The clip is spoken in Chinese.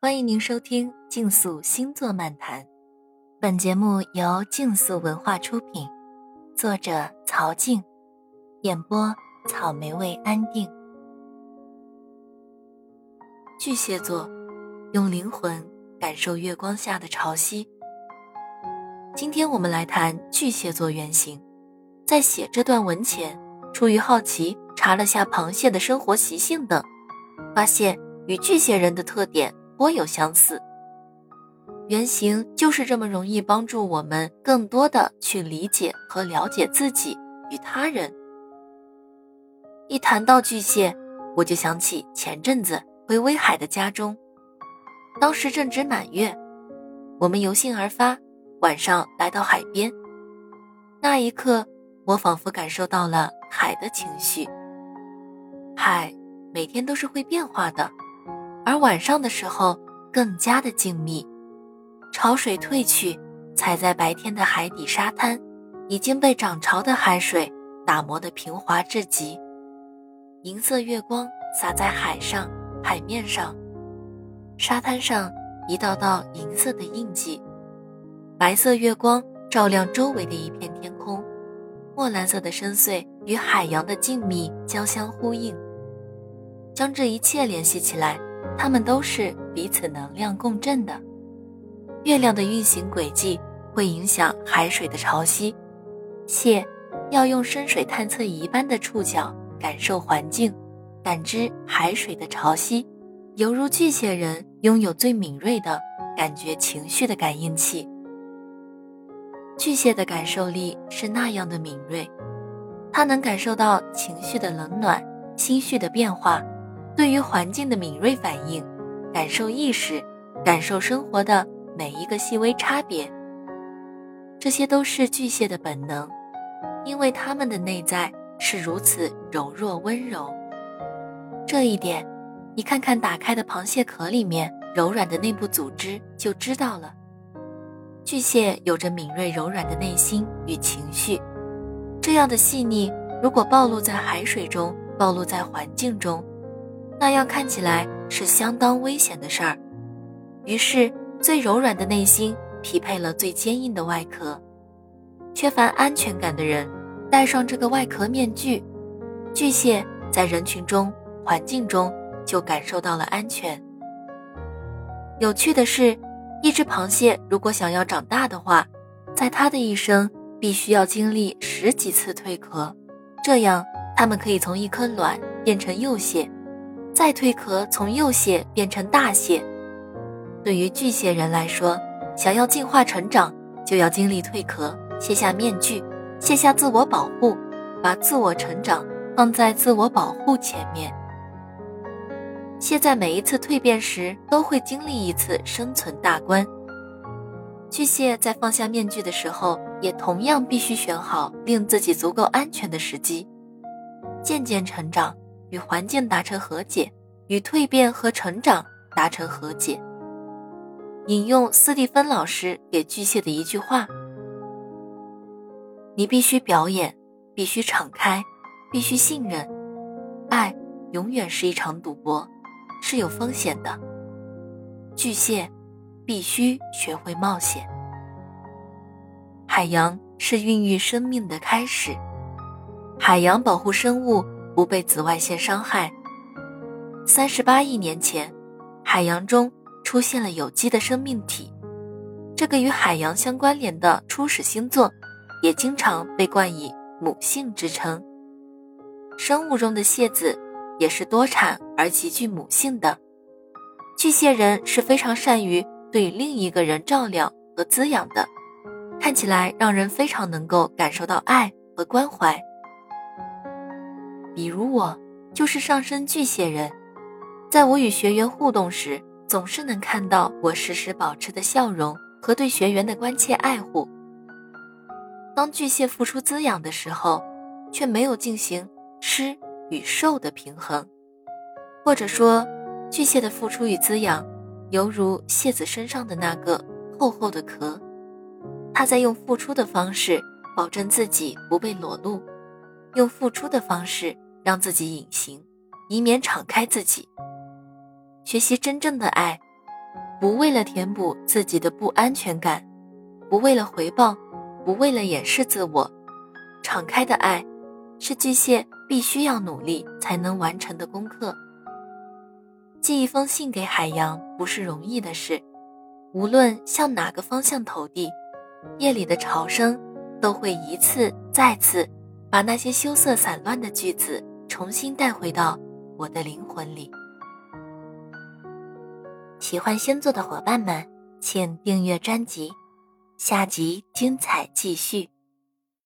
欢迎您收听《竞速星座漫谈》，本节目由竞速文化出品，作者曹静，演播草莓味安定。巨蟹座，用灵魂感受月光下的潮汐。今天我们来谈巨蟹座原型。在写这段文前，出于好奇，查了下螃蟹的生活习性等，发现与巨蟹人的特点。颇有相似，原型就是这么容易帮助我们更多的去理解和了解自己与他人。一谈到巨蟹，我就想起前阵子回威海的家中，当时正值满月，我们由兴而发，晚上来到海边，那一刻，我仿佛感受到了海的情绪。海每天都是会变化的。而晚上的时候更加的静谧，潮水退去，踩在白天的海底沙滩，已经被涨潮的海水打磨得平滑至极。银色月光洒在海上、海面上，沙滩上一道道银色的印记，白色月光照亮周围的一片天空，墨蓝色的深邃与海洋的静谧交相呼应，将这一切联系起来。它们都是彼此能量共振的。月亮的运行轨迹会影响海水的潮汐。蟹要用深水探测仪般的触角感受环境，感知海水的潮汐，犹如巨蟹人拥有最敏锐的感觉情绪的感应器。巨蟹的感受力是那样的敏锐，它能感受到情绪的冷暖、心绪的变化。对于环境的敏锐反应，感受意识，感受生活的每一个细微差别，这些都是巨蟹的本能，因为他们的内在是如此柔弱温柔。这一点，你看看打开的螃蟹壳里面柔软的内部组织就知道了。巨蟹有着敏锐柔软的内心与情绪，这样的细腻，如果暴露在海水中，暴露在环境中。那样看起来是相当危险的事儿，于是最柔软的内心匹配了最坚硬的外壳。缺乏安全感的人戴上这个外壳面具，巨蟹在人群中、环境中就感受到了安全。有趣的是，一只螃蟹如果想要长大的话，在它的一生必须要经历十几次蜕壳，这样它们可以从一颗卵变成幼蟹。再蜕壳，从幼蟹变成大蟹。对于巨蟹人来说，想要进化成长，就要经历蜕壳，卸下面具，卸下自我保护，把自我成长放在自我保护前面。蟹在每一次蜕变时，都会经历一次生存大关。巨蟹在放下面具的时候，也同样必须选好令自己足够安全的时机，渐渐成长。与环境达成和解，与蜕变和成长达成和解。引用斯蒂芬老师给巨蟹的一句话：“你必须表演，必须敞开，必须信任。爱永远是一场赌博，是有风险的。巨蟹必须学会冒险。海洋是孕育生命的开始，海洋保护生物。”不被紫外线伤害。三十八亿年前，海洋中出现了有机的生命体。这个与海洋相关联的初始星座，也经常被冠以母性之称。生物中的蟹子也是多产而极具母性的。巨蟹人是非常善于对另一个人照料和滋养的，看起来让人非常能够感受到爱和关怀。比如我就是上升巨蟹人，在我与学员互动时，总是能看到我时时保持的笑容和对学员的关切爱护。当巨蟹付出滋养的时候，却没有进行吃与受的平衡，或者说，巨蟹的付出与滋养，犹如蟹子身上的那个厚厚的壳，他在用付出的方式保证自己不被裸露，用付出的方式。让自己隐形，以免敞开自己。学习真正的爱，不为了填补自己的不安全感，不为了回报，不为了掩饰自我，敞开的爱，是巨蟹必须要努力才能完成的功课。寄一封信给海洋不是容易的事，无论向哪个方向投递，夜里的潮声都会一次再次把那些羞涩散乱的句子重新带回到我的灵魂里。喜欢星座的伙伴们，请订阅专辑，下集精彩继续。